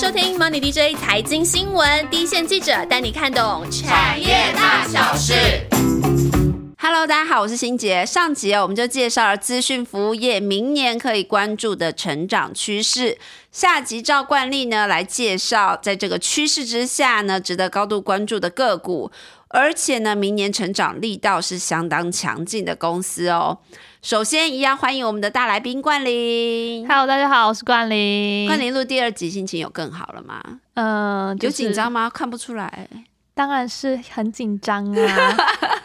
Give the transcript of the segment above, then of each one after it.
收听 Money DJ 财经新闻，第一线记者带你看懂产业大小事。Hello，大家好，我是欣杰。上集我们就介绍了资讯服务业明年可以关注的成长趋势。下集照惯例呢，来介绍在这个趋势之下呢，值得高度关注的个股，而且呢，明年成长力道是相当强劲的公司哦。首先，一样欢迎我们的大来宾冠霖。Hello，大家好，我是冠霖。冠霖录第二集，心情有更好了吗？嗯、有紧张？吗？看不出来，当然是很紧张啊。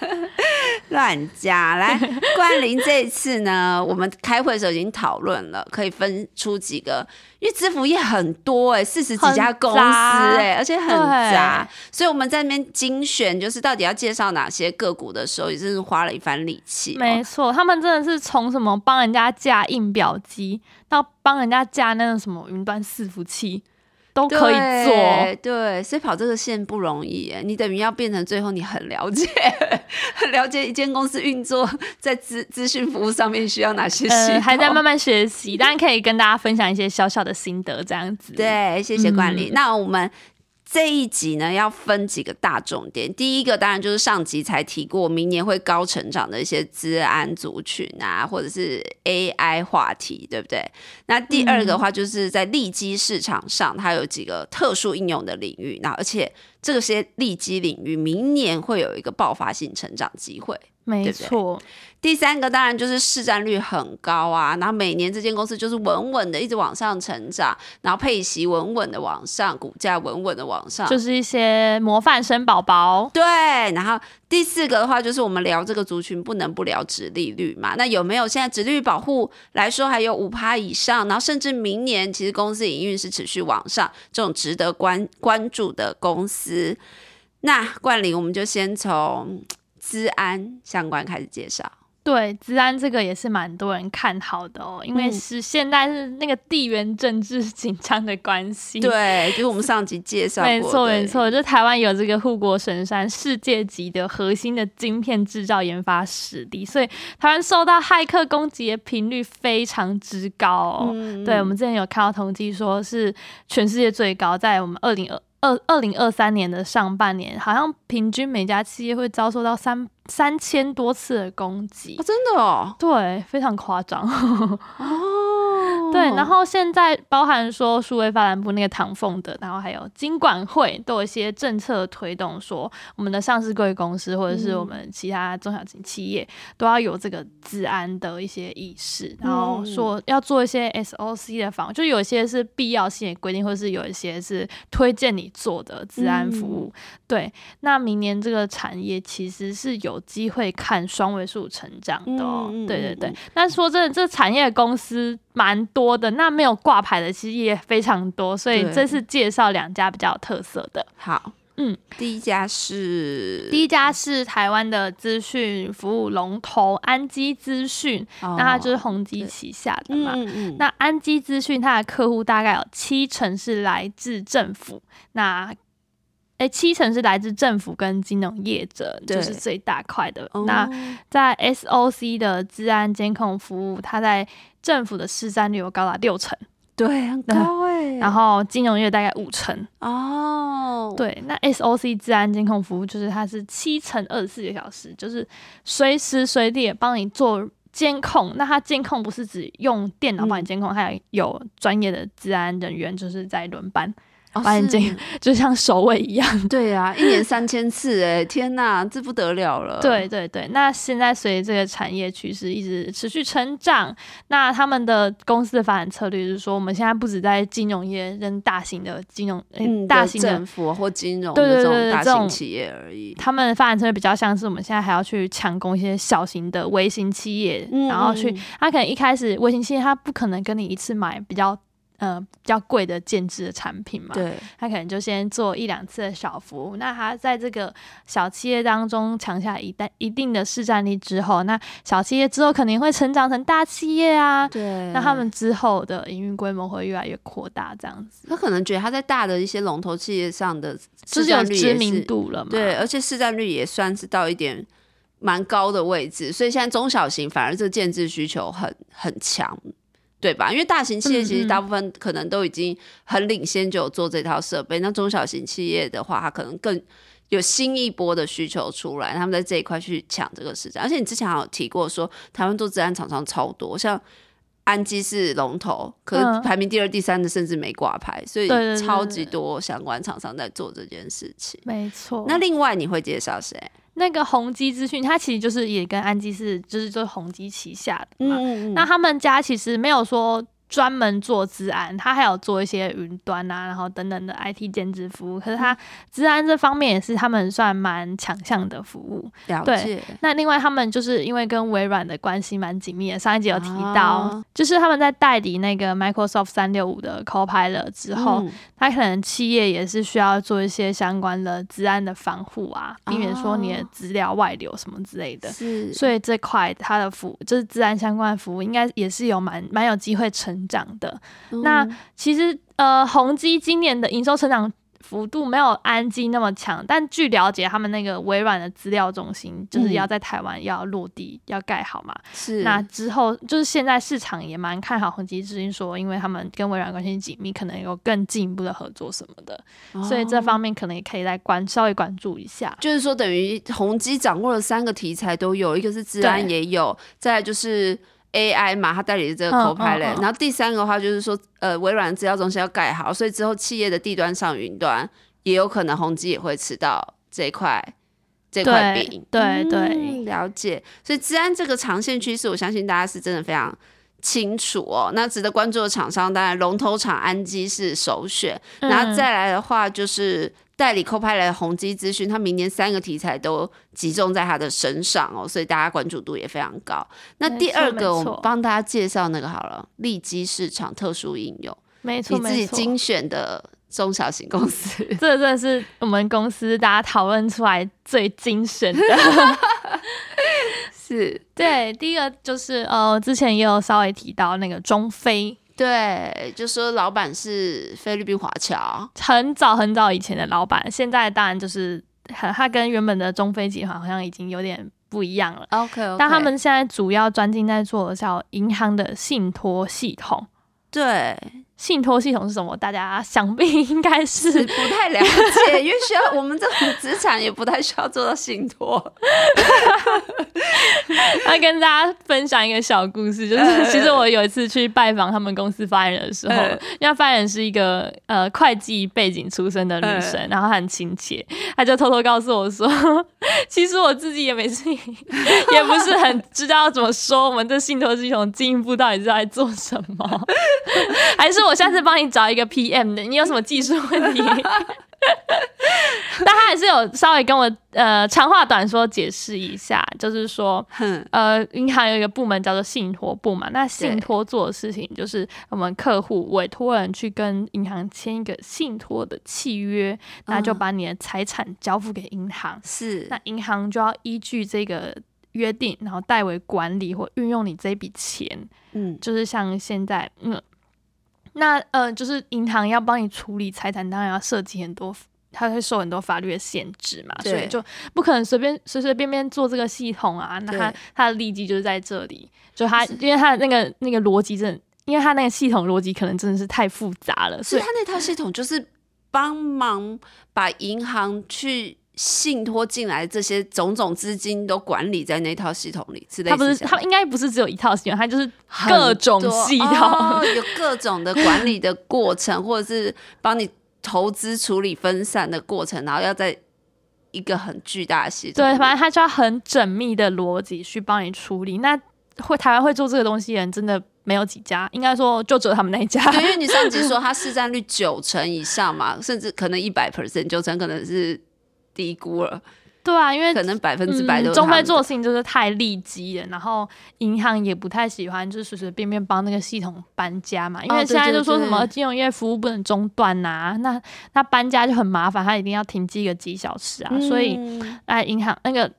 乱加来。冠霖这一次呢，我们开会的时候已经讨论了，可以分出几个，因为支付业很多哎、四十几家公司哎、而且很杂，所以我们在那边精选，就是到底要介绍哪些个股的时候，也真是花了一番力气、哦。没错，他们真的是从什么帮人家架印表机，到帮人家架那种什么云端伺服器，都可以做。对对，所以跑这个线不容易耶。你等于要变成最后你很了解，很了解一间公司运作在资资讯服务上面需要哪些还在慢慢学习，当然可以跟大家分享一些小小的心得，这样子。，对，谢谢管理。嗯那我们这一集呢，要分几个大重点。第一个当然就是上集才提过，明年会高成长的一些资安族群啊，或者是 AI 话题，对不对？那第二个的话，就是在利基市场上，它有几个特殊应用的领域，那而且这些利基领域明年会有一个爆发性成长机会。没错。第三个当然就是市占率很高啊，然后每年这间公司就是稳稳的一直往上成长，然后配息稳稳的往上，股价稳稳的往上，就是一些模范生宝宝。对。然后第四个的话就是我们聊这个族群不能不聊殖利率嘛，那有没有现在殖利率保护来说还有五趴以上，然后甚至明年其实公司营运是持续往上，这种值得关关注的公司。那冠霖我们就先从资安相关开始介绍。对，治安这个也是蛮多人看好的哦，因为嗯是现在是那个地缘政治紧张的关系。对，就是我们上集介绍过的，没错，没错，就台湾有这个护国神山、世界级的核心的晶片制造研发实力，所以台湾受到骇客攻击的频率非常之高、哦。嗯对，我们之前有看到统计说是全世界最高，在我们二零二二二零二三年的上半年，好像平均每家企业会遭受到三三千多次的攻击哦，。真的哦，对，非常夸张。哦，对，然后现在包含说数位发展部那个唐凤的，然后还有金管会都有一些政策推动，说我们的上市贵公司或者是我们其他中小型企业都要有这个治安的一些意识，然后说要做一些 SOC 的防，就有一些是必要性的规定，或者是有一些是推荐你做的治安服务。对，那明年这个产业其实是有机会看双位数成长的哦。对对对嗯嗯，但说真的，这产业公司蛮多的，那没有挂牌的其实也非常多，所以这是介绍两家比较有特色的。好，嗯，第一家是第一家是台湾的资讯服务龙头安基资讯，哦那它就是宏基旗下的嘛。嗯嗯。那安基资讯它的客户大概有七成是来自政府，那诶七成是来自政府跟金融业者，就是最大块的。哦那在 SOC 的治安监控服务，它在政府的市占率有高达六成，对很高哎，然后金融业大概五成。哦，对，那 SOC 治安监控服务就是它是七乘二十四个小时，就是随时随地也帮你做监控。那它监控不是只用电脑帮你监控，还有有专业的治安人员就是在轮班，哦把你这是 就像首尾一样。对啊，一年三千次哎，天哪，这不得了了。对对对，那现在随着这个产业趋势一直持续成长，那他们的公司的发展策略就是说，我们现在不止在金融业跟大型的金融、嗯，大型的政府或金融这种大型企业而已。他们的发展策略比较像是我们现在还要去抢攻一些小型的微型企业，嗯然后去嗯他可能一开始微型企业他不可能跟你一次买比较呃比较贵的建制的产品嘛，对，他可能就先做一两次的小服务，那他在这个小企业当中抢下一旦一定的市占率之后，那小企业之后肯定会成长成大企业啊。对，那他们之后的营运规模会越来越扩大，这样子他可能觉得他在大的一些龙头企业上的市就是有占率也知名度了嘛。对，而且市占率也算是到一点蛮高的位置，所以现在中小型反而这个建制需求很很强。对吧？因为大型企业其实大部分可能都已经很领先，就有做这套设备。那中小型企业的话，它可能更有新一波的需求出来，他们在这一块去抢这个市场。而且你之前还有提过说，台湾做治安厂商超多，像安基是龙头，可是嗯排名第二、第三的甚至没挂牌，所以超级多相关厂商在做这件事情。没错。那另外你会介绍谁？那个宏基资讯，它其实就是也跟安基是就是就是宏基旗下的嘛。嗯那他们家其实没有说专门做治安，他还有做一些云端啊，然后等等的 IT 兼职服务。可是他治安这方面也是他们算蛮强项的服务。对了解，那另外他们就是因为跟微软的关系蛮紧密的，上一集有提到，啊就是他们在代理那个 Microsoft 三六五的 Copilot 之后，嗯它可能企业也是需要做一些相关的治安的防护啊，避免说你的哦资料外流什么之类的。是，所以这块他的服就是治安相关的服务，应该也是有蛮蛮有机会成长的。那嗯其实呃，宏基今年的营收成长幅度没有安基那么强，但据了解，他们那个微软的资料中心就是要在台湾要落地、要盖好嘛。是那之后就是现在市场也蛮看好宏基资讯，说因为他们跟微软关系紧密，可能有更进一步的合作什么的，所以这方面可能也可以来关稍微关注一下。就是说，等于宏基掌握了三个题材都有，一个是治安也有，再来就是 AI 嘛，它代理的这个嗯 Copilot，、嗯嗯然后第三个的话就是说，呃，微软的资料中心要盖好，所以之后企业的地端上云端也有可能宏基也会吃到这一块这块对饼。对对嗯了解。所以治安这个长线趋势，我相信大家是真的非常。清楚哦，那值得关注的厂商，当然龙头厂安基是首选，嗯然后再来的话就是代理 Copilot 的宏基资讯，它明年三个题材都集中在它的身上哦，所以大家关注度也非常高。那第二个，我们帮大家介绍那个好了，利基市场特殊应用，没错，你自己。精选的中小型公司。这真的是我们公司大家讨论出来最精神的。是，对，第一个就是呃，之前也有稍微提到那个中非，对，就说老板是菲律宾华侨，很早很早以前的老板，现在当然就是很他跟原本的中非集团好像已经有点不一样了。OK，, 但他们现在主要专精在做的叫银行的信托系统。对信托系统是什么？大家想必 应该是是不太了解，因为需要我们这种资产也不太需要做到信托。要跟大家分享一个小故事，就是呃其实我有一次去拜访他们公司发言人的时候，呃因为发言人是一个呃会计背景出身的女生，呃然后很亲切，她就偷偷告诉我说，其实我自己也没是也不是很知道怎么说我们这信托系统进一步到底是在做什么，还是我下次帮你找一个 PM 的，你有什么技术问题？但他还是有稍微跟我呃长话短说解释一下，就是说，哼，呃，银行有一个部门叫做信托部嘛，那信托做的事情就是我们客户委托人去跟银行签一个信托的契约，那就嗯把你的财产交付给银行，是。那银行就要依据这个约定，然后代为管理或运用你这笔钱，嗯。就是像现在，嗯，那呃，就是银行要帮你处理财产，当然要涉及很多，它会受很多法律的限制嘛，所以就不可能随便随随便便做这个系统啊。那它对它的利基就是在这里，就它因为它的那个那个逻辑真的，因为它那个系统逻辑可能真的是太复杂了，所以所以他那套系统就是帮忙把银行去信托进来这些种种资金都管理在那套系统里，是类他不是似这样它应该不是只有一套系统，他就是各种系统。哦有各种的管理的过程，或者是帮你投资处理分散的过程，然后要在一个很巨大的系统。对，反正他就要很缜密的逻辑去帮你处理。那会台湾会做这个东西的人真的没有几家，应该说就只有他们那一家。对，因为你上集说它市占率九成以上嘛，甚至可能一百 percent，九成可能是低估了，对啊，因为可能百分之百都嗯、中非做的事情就是太利基了，然后银行也不太喜欢，就是随随便便帮那个系统搬家嘛。因为现在就说什么金融业服务不能中断呐、那那搬家就很麻烦，他一定要停机个几小时啊。所以，嗯哎，银行那个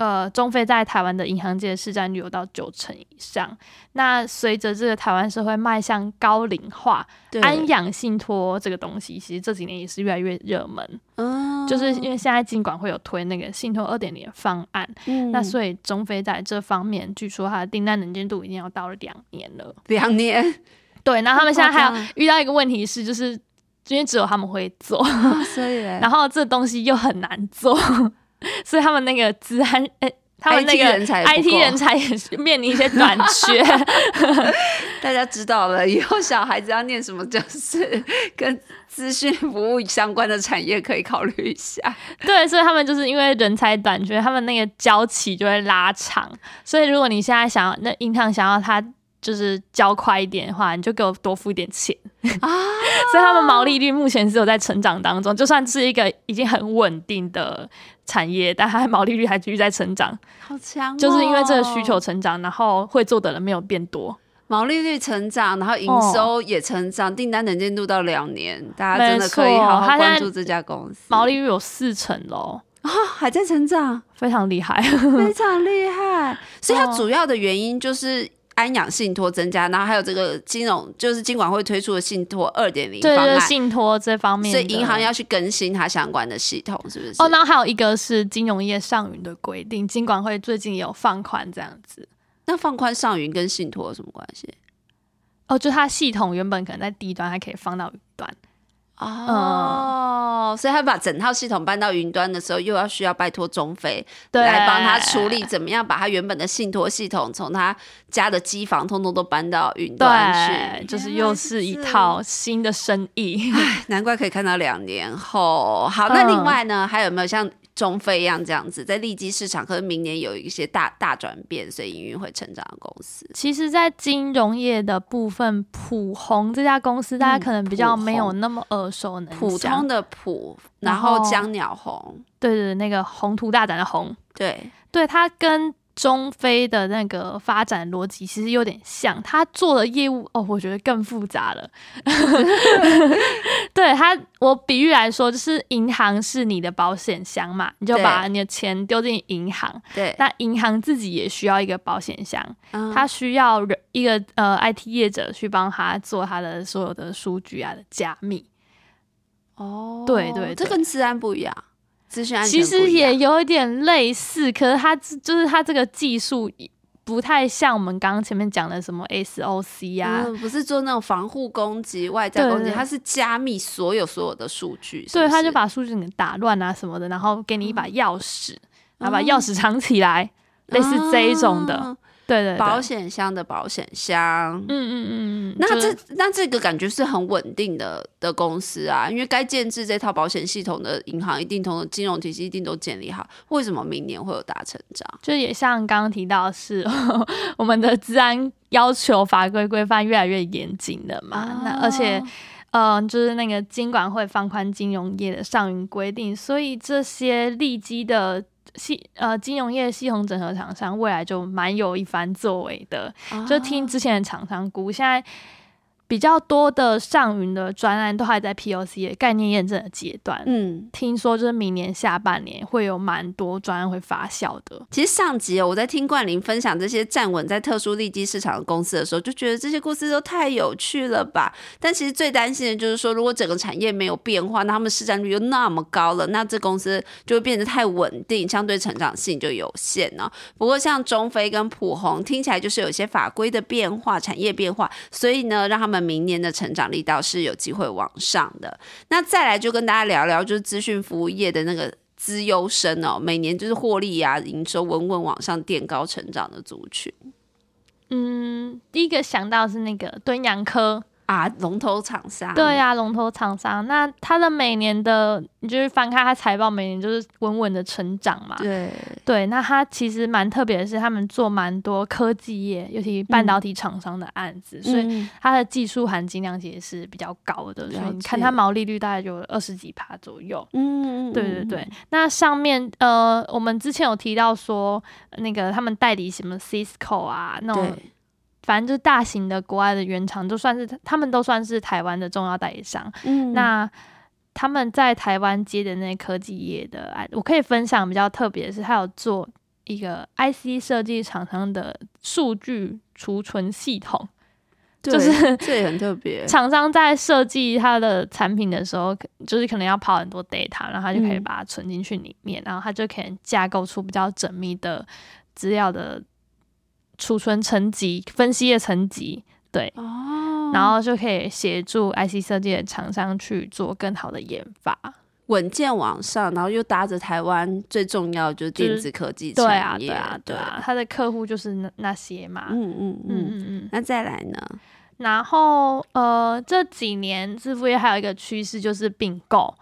呃，中非在台湾的银行界市占率有到九成以上。那随着这个台湾社会迈向高龄化，安养信托这个东西，其实这几年也是越来越热门。嗯就是因为现在金管会有推那个信托二点零方案，嗯那所以中非在这方面，据说它的订单能见度已经要到了两年了。两年，对，然后他们现在还有遇到一个问题是，就是因为只有他们会做，所以 然后这东西又很难做，所以他们那个资安，诶、他们那个人才 IT 人才也是面临一些短缺。大家知道了，以后小孩子要念什么，就是跟资讯服务相关的产业，可以考虑一下。对，所以他们就是因为人才短缺，他们那个交期就会拉长。所以如果你现在想要，那银行想要它就是交快一点的话，你就给我多付一点钱啊。所以他们毛利率目前是有在成长当中，就算是一个已经很稳定的产业，但它的毛利率还继续在成长，好强、哦，就是因为这个需求成长，然后会做的人没有变多。毛利率成长，然后营收也成长，订单能见度到两年，大家真的可以好好关注这家公司。毛利率有四成喽，啊、还在成长，非常厉害。非常厉害。所以它哦 主要的原因就是。安养信托增加，然后还有这个金融，就是金管会推出的信托二点零对对，方案，信托这方面，所以银行要去更新它相关的系统，是不是？哦，然后还有一个是金融业上云的规定，金管会最近也有放宽这样子。那放宽上云跟信托有什么关系？哦，就它系统原本可能在低端，它可以放到云端。哦，所以他把整套系统搬到云端的时候，又要需要拜托中非对来帮他处理，怎么样把他原本的信托系统从他家的机房通通都搬到云端，去，就是又是一套新的生意。唉，难怪可以看到两年后。好，那嗯另外呢，还有没有像中非一样这样子，在利基市场，可能明年有一些大大转变，所以营运会成长的公司？其实，在金融业的部分，普红这家公司，大家可能比较没有那么耳熟能详。普通的普，然然后后江鸟红，对对，对那个宏图大展的宏，对，对它跟中非的那个发展逻辑其实有点像，他做的业务哦，我觉得更复杂了。对他，我比喻来说，就是银行是你的保险箱嘛，你就把你的钱丢进银行，对，那银行自己也需要一个保险箱，嗯它需要人一个呃 IT 业者去帮他做他的所有的数据啊的加密。哦，对对对这跟治安不一样，资讯安全其实也有一点类似，可是它就是它这个技术不太像我们刚刚前面讲的什么 SOC 啊，嗯，不是做那种防护攻击、外在攻击，它是加密所有所有的数据。是对，不他就把数据给打乱啊什么的，然后给你一把钥匙，然后把钥匙藏起来，类似这一种的。啊对对对，保险箱的保险箱。嗯嗯嗯嗯，那就是这那这个感觉是很稳定的的公司啊，因为该建制这套保险系统的银行一定同金融体系一定都建立好，为什么明年会有大成长？就也像刚刚提到的是我们的治安要求法规规范越来越严谨了嘛，那而且。嗯，就是那个金管会放宽金融业的上云规定，所以这些利基的系呃金融业系统整合厂商未来就蛮有一番作为的。就听之前的厂商估，现在比较多的上云的专案都还在 POC 的概念验证的阶段。嗯，听说就是明年下半年会有蛮多专案会发酵的。其实上集哦，我在听冠霖分享这些站稳在特殊利基市场的公司的时候，就觉得这些公司都太有趣了吧。但其实最担心的就是说，如果整个产业没有变化，那他们市占率又那么高了，那这公司就会变得太稳定，相对成长性就有限呢、不过像中飞跟普红听起来就是有些法规的变化、产业变化，所以呢，让他们明年的成长力道是有机会往上的。那再来就跟大家聊聊，就是资讯服务业的那个。资优生哦，每年就是获利啊、营收稳稳往上垫高成长的族群嗯，第一个想到是那个敦阳科，啊，龙头厂商。对啊、龙头厂商。那它的每年的，你就是翻开它财报，每年就是稳稳的成长嘛。对，对，那它其实蛮特别的是，他们做蛮多科技业，尤其半导体厂商的案子，所以嗯它的技术含金量其实是比较高的，所以你看它毛利率大概就有二十几趴左右。嗯，对对对，那上面呃，我们之前有提到说，那个他们代理什么 Cisco 啊，那种对，反正就是大型的国外的原厂，就算是他们都算是台湾的重要代理商。嗯那他们在台湾接的那科技业的案，我可以分享比较特别的是，他有做一个 IC 设计厂商的数据储存系统。就是这也很特别。厂商在设计他的产品的时候，就是可能要跑很多 data，然后他就可以嗯把它存进去里面，然后他就可以架构出比较缜密的资料的储存层级、分析的层级，对，哦，然后就可以协助 IC 设计的厂商去做更好的研发。稳健往上，然后又搭着台湾最重要的就是电子科技对啊，产业，对啊，对啊，他的客户就是那那些嘛。嗯嗯嗯嗯。嗯嗯。那再来呢？然后呃，这几年支付业还有一个趋势就是并购，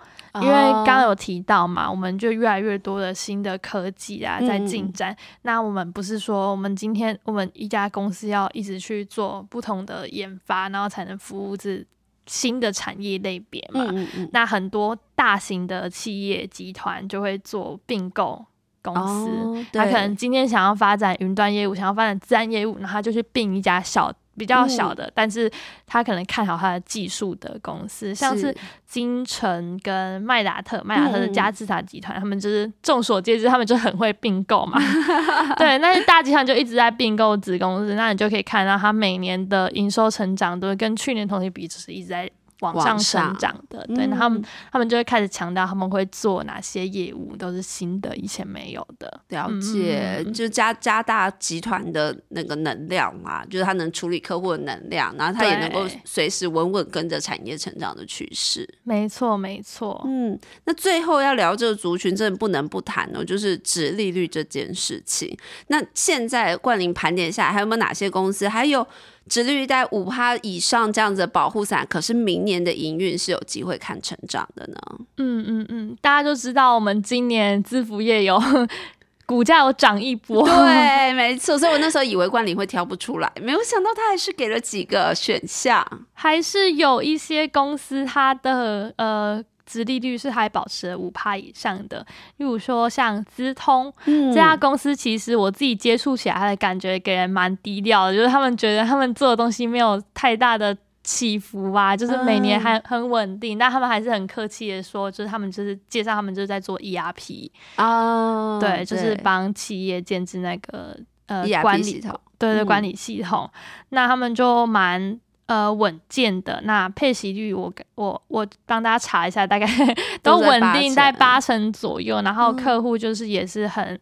因为刚有提到嘛，我们就越来越多的新的科技啊在进展。那我们不是说我们今天我们一家公司要一直去做不同的研发，然后才能服务这新的产业类别嘛？嗯嗯嗯，那很多大型的企业集团就会做并购公司。哦他可能今天想要发展云端业务，想要发展自然业务，然后他就去并一家小比较小嗯的，但是他可能看好他的技术的公司，像是金城跟麦达特，麦达特的嗯加资塔集团，他们就是众所皆知，他们就很会并购嘛。对，那些大集团就一直在并购子公司，那你就可以看到它每年的营收成长都跟去年同期比，就是一直在。往上往上成长的，对，那他们嗯他们就会开始强调他们会做哪些业务，都是新的，以前没有的。了嗯解，就加加大集团的那个能量嘛，就是它能处理客户的能量，然后它也能够随时稳稳跟着产业成长的趋势。没错，没错。嗯，那最后要聊这个族群，真的不能不谈哦，就是指利率这件事情。那现在冠霖盘点下来，还有没有哪些公司还有值利率在五趴以上这样子的保护伞，可是明年的营运是有机会看成长的呢？嗯嗯嗯，大家就知道我们今年资服业有 股价有涨一波。对，没错。所以我那时候以为冠霖会挑不出来，没有想到他还是给了几个选项。还是有一些公司它的呃。殖利率是还保持五趴以上的，例如说像资通、嗯这家公司，其实我自己接触起来，它的感觉给人蛮低调的，就是他们觉得他们做的东西没有太大的起伏啊，就是每年还很稳定，但他们还是很客气的说，就是他们就是介绍他们就是在做 ERP，、哦，对，就是帮企业建制那个呃管理系统。对对，嗯。管理系统，那他们就蛮呃稳健的。那配息率我我我帮大家查一下，大概 都稳定在八成左右。然后嗯客户就是也是很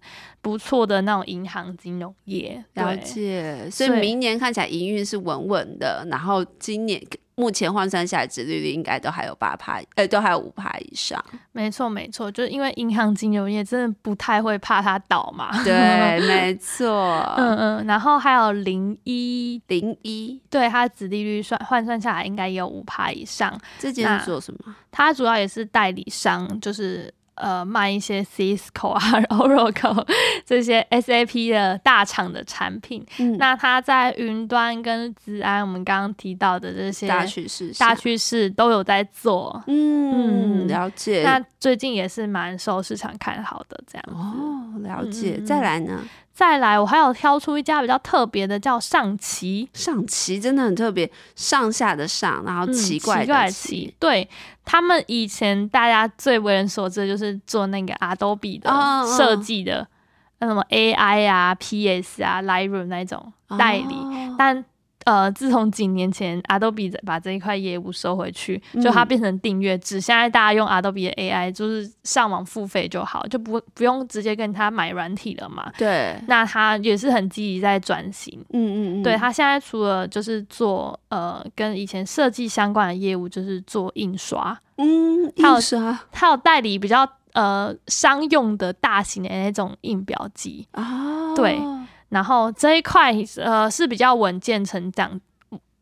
不错的那种银行金融业，了解，所以明年看起来营运是稳稳的，然后今年目前换算下来，殖利率应该都还有八趴，呃，都还有五趴以上。没错没错，就是因为银行金融业真的不太会怕它倒嘛。对，没错。嗯嗯，然后还有零一，零一对它子利率算换算下来应该也有五趴以上。这间是做什么？它主要也是代理商，就是呃卖一些 Cisco 啊、Oracle 这些 SAP 的大厂的产品。嗯那它在云端跟资安，我们刚刚提到的这些大趋势，大。趋势都有在做。嗯，嗯了解。那最近也是蛮受市场看好的这样子。哦，了解。再来呢？再来，我还有挑出一家比较特别的，叫上奇。上奇真的很特别，上下的上，然后嗯奇怪奇怪的的奇奇，。对他们以前大家最为人所知的就是做那个 Adobe 的设计的，那什么 AI 啊、PS 啊、Lightroom 那种代理，哦但呃，自从几年前 Adobe 把这一块业务收回去，就它嗯。变成订阅制，现在大家用 Adobe 的 AI 就是上网付费就好，就不不用直接跟他买软体了嘛。对，那他也是很积极在转型，嗯嗯嗯，对他现在除了就是做呃跟以前设计相关的业务，就是做印刷，嗯，印刷。他有代理比较呃商用的大型的那种印表机，啊，对然后这一块呃是比较稳健成长。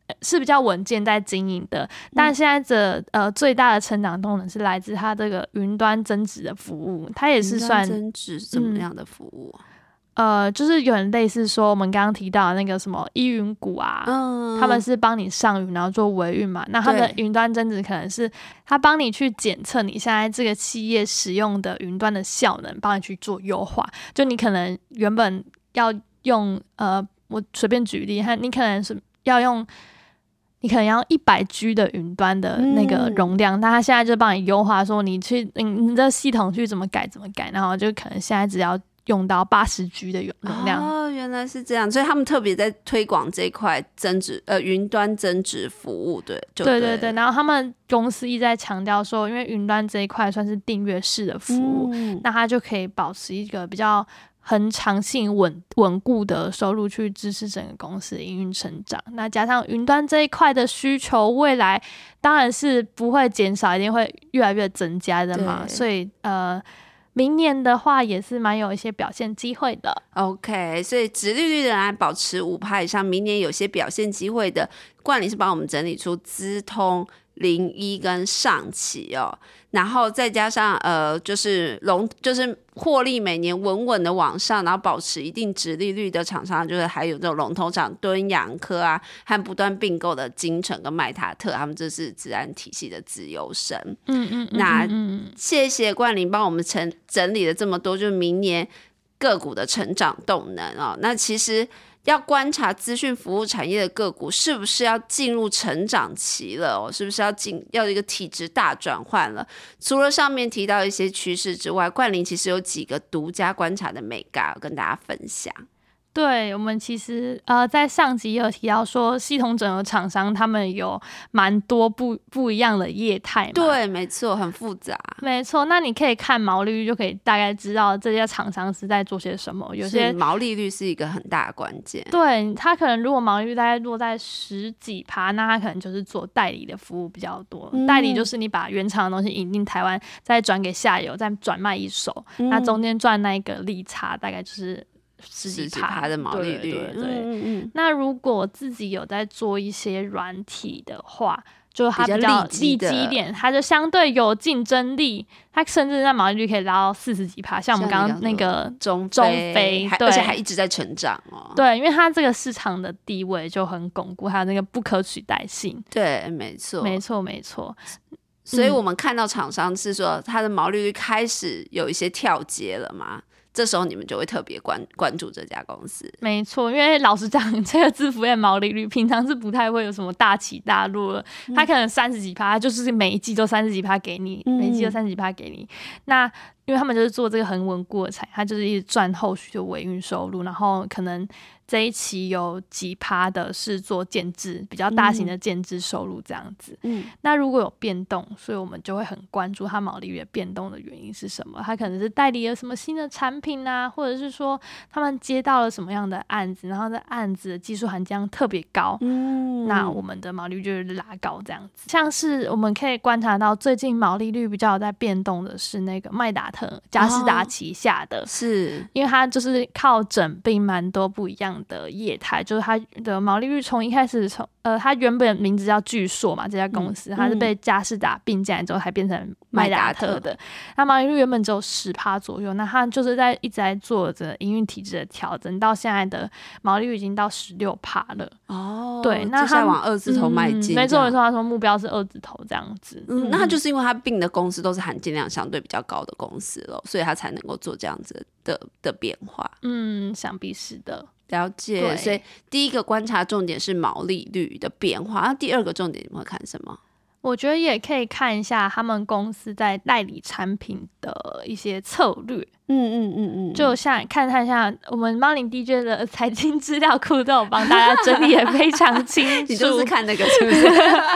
呃是比较稳健在经营的，但现在这呃最大的成长动能是来自它这个云端增值的服务，它也是算增值怎么嗯样的服务啊？呃就是有点类似说我们刚刚提到的那个什么依云股啊，嗯他们是帮你上云，然后做维运嘛。那他们的云端增值可能是他帮你去检测你现在这个企业使用的云端的效能，帮你去做优化。就你可能原本要用呃，我随便举例，哈，你可能是要用。你可能要一百 G 的云端的那个嗯容量，但他现在就帮你优化，说你去你你的系统去怎么改怎么改，然后就可能现在只要用到八十 G 的容量。哦，原来是这样，所以他们特别在推广这一块增值呃云端增值服务，对，对对对。然后他们公司一直在强调说，因为云端这一块算是订阅式的服务，那它就可以保持一个比较。很长性稳稳固的收入去支持整个公司的营运成长，那加上云端这一块的需求，未来当然是不会减少，一定会越来越增加的嘛。所以呃，明年的话也是蛮有一些表现机会的。OK，所以直利率仍然保持五趴以上，明年有些表现机会的，冠理是帮我们整理出资通。零一跟上期哦，然后再加上呃，就是龙就是获利每年稳稳的往上，然后保持一定值利率的厂商，就是还有这种龙头厂敦洋科啊，和不断并购的金城跟麦塔特，他们这是自然体系的自由神。嗯嗯，那谢谢冠霖帮我们整整理了这么多，就是明年个股的成长动能哦。那其实。要观察资讯服务产业的个股是不是要进入成长期了哦？是不是要进要一个体质大转换了？除了上面提到一些趋势之外，冠霖其实有几个独家观察的美嘎跟大家分享。对我们其实呃，在上集有提到说，系统整合厂商他们有蛮多不不一样的业态嘛。对，没错，很复杂。没错，那你可以看毛利率，就可以大概知道这些厂商是在做些什么。有些毛利率是一个很大的关键。对，他可能如果毛利率大概落在十几趴，那他可能就是做代理的服务比较多。代理就是你把原厂的东西引进台湾，再转给下游，再转卖一手，那中间赚那个利差，大概就是。十几趴的毛利率，对对。那如果自己有在做一些软体的话，就它比较利基一点，它就相对有竞争力。它甚至在毛利率可以拉到四十几趴，像我们刚刚那个中中飞，而且还一直在成长哦。对，因为它这个市场的地位就很巩固，还有那个不可取代性。对，没错，没错，没错。所以我们看到厂商是说，它的毛利率开始有一些跳阶了嘛？这时候你们就会特别关关注这家公司，没错，因为老实讲，这个支付业毛利率平常是不太会有什么大起大落。的，它可能三十几趴，就是每一季都三十几趴给你，每一季都三十几趴给你。那因为他们就是做这个很稳固的产业，他就是一直赚后续的维运收入，然后可能。这一期有几趴的是做建制，比较大型的建制收入这样子。嗯，那如果有变动，所以我们就会很关注它毛利率的变动的原因是什么？它可能是代理了什么新的产品啊，或者是说他们接到了什么样的案子，然后这案子的技术含量特别高，嗯，那我们的毛利率就是拉高这样子。像是我们可以观察到最近毛利率比较在变动的是那个麦达特嘉士达旗下的，是因为它就是靠整并蛮多不一样。的业态就是它的毛利率从一开始从呃，它原本名字叫巨硕嘛，这家公司它是被嘉士达并进来之后才变成麦达特的。它毛利率原本只有十趴左右，那它就是在一直在做着营运体制的调整，到现在的毛利率已经到十六趴了。哦，对，那它往二字头迈进，没错没错，他说目标是二字头这样子。嗯，那它就是因为它并的公司都是含金量相对比较高的公司了，所以他才能够做这样子的的变化。嗯，想必是的。了解，所以第一个观察重点是毛利率的变化，那第二个重点你们会看什么？我觉得也可以看一下他们公司在代理产品的一些策略。嗯嗯嗯嗯，就像看看像我们 Morning DJ 的财经资料库都有帮大家整理的非常清楚。你就是看那个是不是？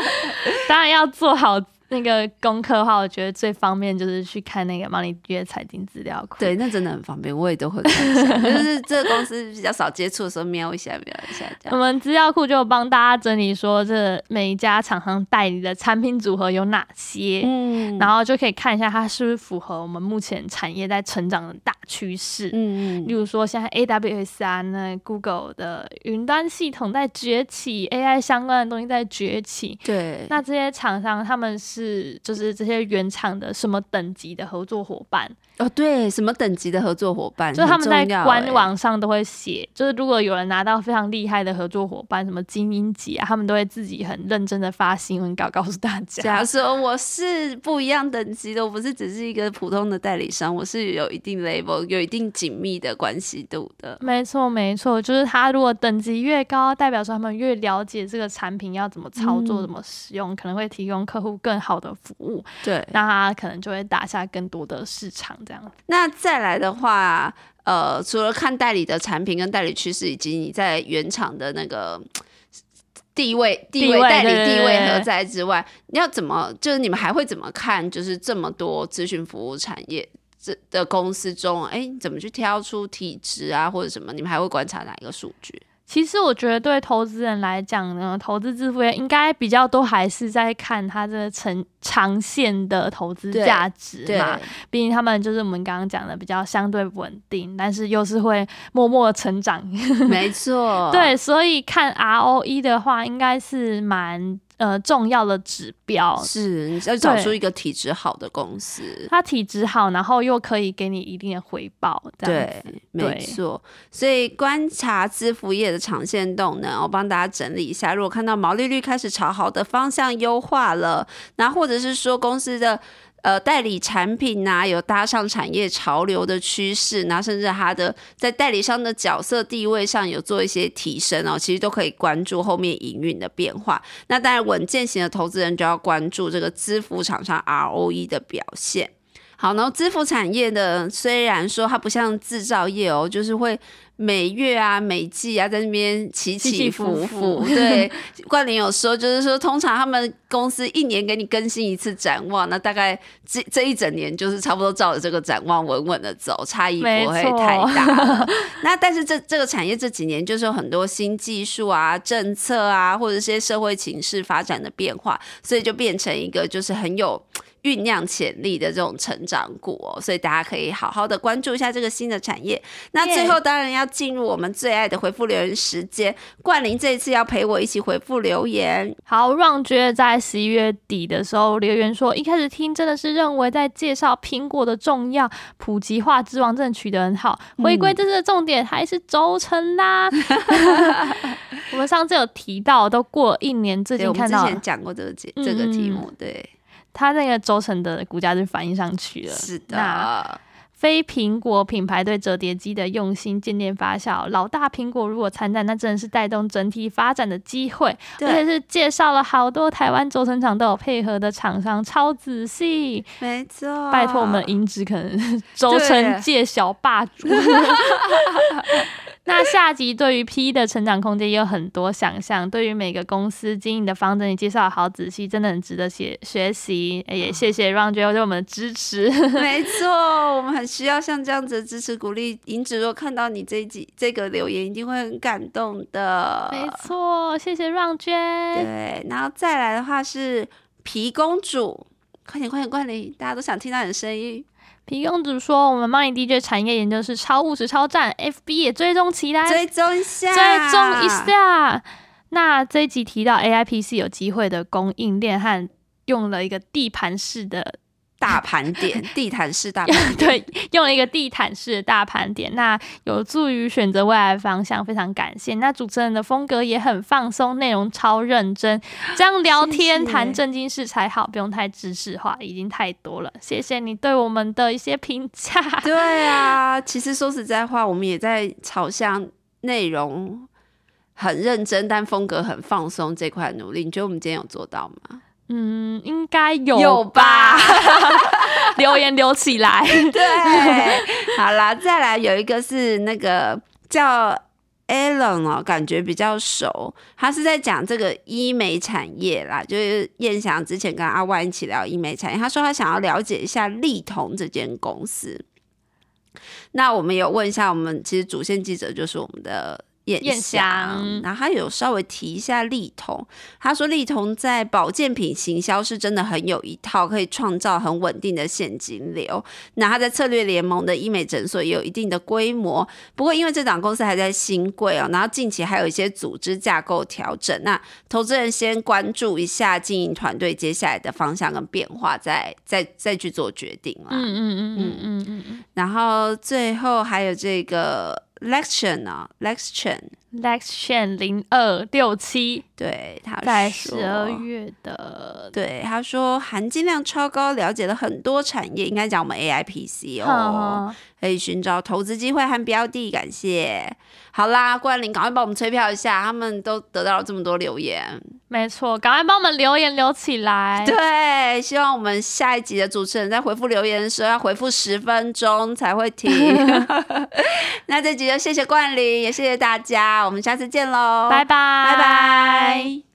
当然要做好。那个功课的话，我觉得最方便就是去看那个 Money 约财经资料库。对，那真的很方便，我也都会看。就是这个公司比较少接触的时候，瞄一下，瞄一下。我们资料库就帮大家整理说，这每一家厂商代理的产品组合有哪些，嗯，然后就可以看一下它是不是符合我们目前产业在成长的大趋势。嗯嗯。例如说，现在 AWS 啊，那 Google 的云端系统在崛起，AI 相关的东西在崛起。对。那这些厂商他们是。是，就是这些原厂的什么等级的合作伙伴。哦，对，什么等级的合作伙伴？就他们在官网上都会写，就是如果有人拿到非常厉害的合作伙伴，什么精英级啊，他们都会自己很认真的发新闻稿告诉大家。假如 说我是不一样等级的，我不是只是一个普通的代理商，我是有一定 level，有一定紧密的关系度的。没错，没错，就是他如果等级越高，代表说他们越了解这个产品要怎么操作、怎么使用，可能会提供客户更。好的服务，对，那他可能就会打下更多的市场这样。那再来的话，呃，除了看代理的产品跟代理趋势，以及你在原厂的那个地位、地位、代理地位何在之外，你要怎么？就是你们还会怎么看？就是这么多咨询服务产业这的公司中，哎，怎么去挑出体质啊，或者什么？你们还会观察哪一个数据？其实我觉得对投资人来讲呢，投资致富业应该比较多还是在看它这个长长线的投资对价值对嘛。毕竟他们就是我们刚刚讲的比较相对稳定，但是又是会默默地成长。没错，对，所以看 ROE 的话，应该是蛮呃重要的指标。是你要找出一个体质好的公司。它体质好，然后又可以给你一定的回报，这样对子。，没错。所以观察支付业的长线动能，我帮大家整理一下。如果看到毛利率开始朝好的方向优化了，那或者是说公司的呃代理产品呐、有搭上产业潮流的趋势，那甚至它的在代理商的角色地位上有做一些提升哦，其实都可以关注后面营运的变化。那当然，稳健型的投资人就要关注这个支付厂商 ROE 的表现。好，然后支付产业的虽然说它不像制造业哦，就是会每月啊、每季啊在那边起起伏伏对，冠霖有说，就是说通常他们公司一年给你更新一次展望，那大概这这一整年就是差不多照着这个展望稳稳的走，差异不会太大。那但是这这个产业这几年就是有很多新技术啊、政策啊，或者一些社会情势发展的变化，所以就变成一个就是很有。酝酿潜力的这种成长股哦，所以大家可以好好的关注一下这个新的产业。那最后当然要进入我们最爱的回复留言时间，冠霖这一次要陪我一起回复留言。好让觉得在十一月底的时候留言说，一开始听真的是认为在介绍苹果的重要，普及化之王真的取得很好。回归这次的重点还是轴承啦。我们上次有提到，都过了一年，最近看到前讲过这个节这个题目，对，它那个轴承的股价就反映上去了。是那的，非苹果品牌对折叠机的用心渐渐发酵，老大苹果如果参战，那真的是带动整体发展的机会，而且，是介绍了好多台湾轴承厂都有配合的厂商，超仔细。没错，拜托我们银子可能轴承界小霸主。那下集对于 P 的成长空间也有很多想象，对于每个公司经营的方针你介绍得好仔细，真的很值得学学习。哎也谢谢 Ron 对我们的支持。没错，我们很需要像这样子的支持鼓励。银子若看到你这一集这个留言，一定会很感动的。没错，谢谢 Ron 娟。对，然后再来的话是皮公主，快点快点快点，大家都想听到你的声音。皮公主说：“我们 Money DJ 产业研究室超务实、超赞，FB 也追踪起来，追踪一下，追踪一。下。那这一集提到 AIPC 有机会的供应链和用了一个地盘式的，大盘点，地毯式大盘点，对，用了一个地毯式的大盘点，那有助于选择未来方向，非常感谢。那主持人的风格也很放松，内容超认真，这样聊天谈正经事才好，不用太知识化，已经太多了。谢谢你对我们的一些评价。对啊，其实说实在话，我们也在朝向内容很认真，但风格很放松这块努力。你觉得我们今天有做到吗？嗯，应该有有吧 留言留起来。对，好啦，再来有一个是那个叫 Alan 哦，感觉比较熟，他是在讲这个医美产业啦，就是燕翔之前跟阿万一起聊医美产业，他说他想要了解一下丽彤这间公司。那我们有问一下，我们其实主线记者就是我们的燕燕然后他有稍微提一下丽彤，他说丽彤在保健品行销是真的很有一套，可以创造很稳定的现金流。那他在策略联盟的医美诊所也有一定的规模，不过因为这档公司还在新贵哦，然后近期还有一些组织架构调整，那投资人先关注一下经营团队接下来的方向跟变化，再再再去做决定啦。嗯嗯嗯嗯嗯嗯嗯。然后最后还有这个 lecture 呢？lecture Lex Chen 零二六七，对，他在十二月的，对，他说含金量超高，了解了很多产业，应该讲我们 AIPC 哦，可以寻找投资机会和标的，感谢。好啦，冠霖，赶快帮我们催票一下，他们都得到了这么多留言，没错，赶快帮我们留言留起来。对，希望我们下一集的主持人在回复留言的时候要回复十分钟才会停。那这集就谢谢冠霖，也谢谢大家。我们下次见喽，拜拜，拜拜。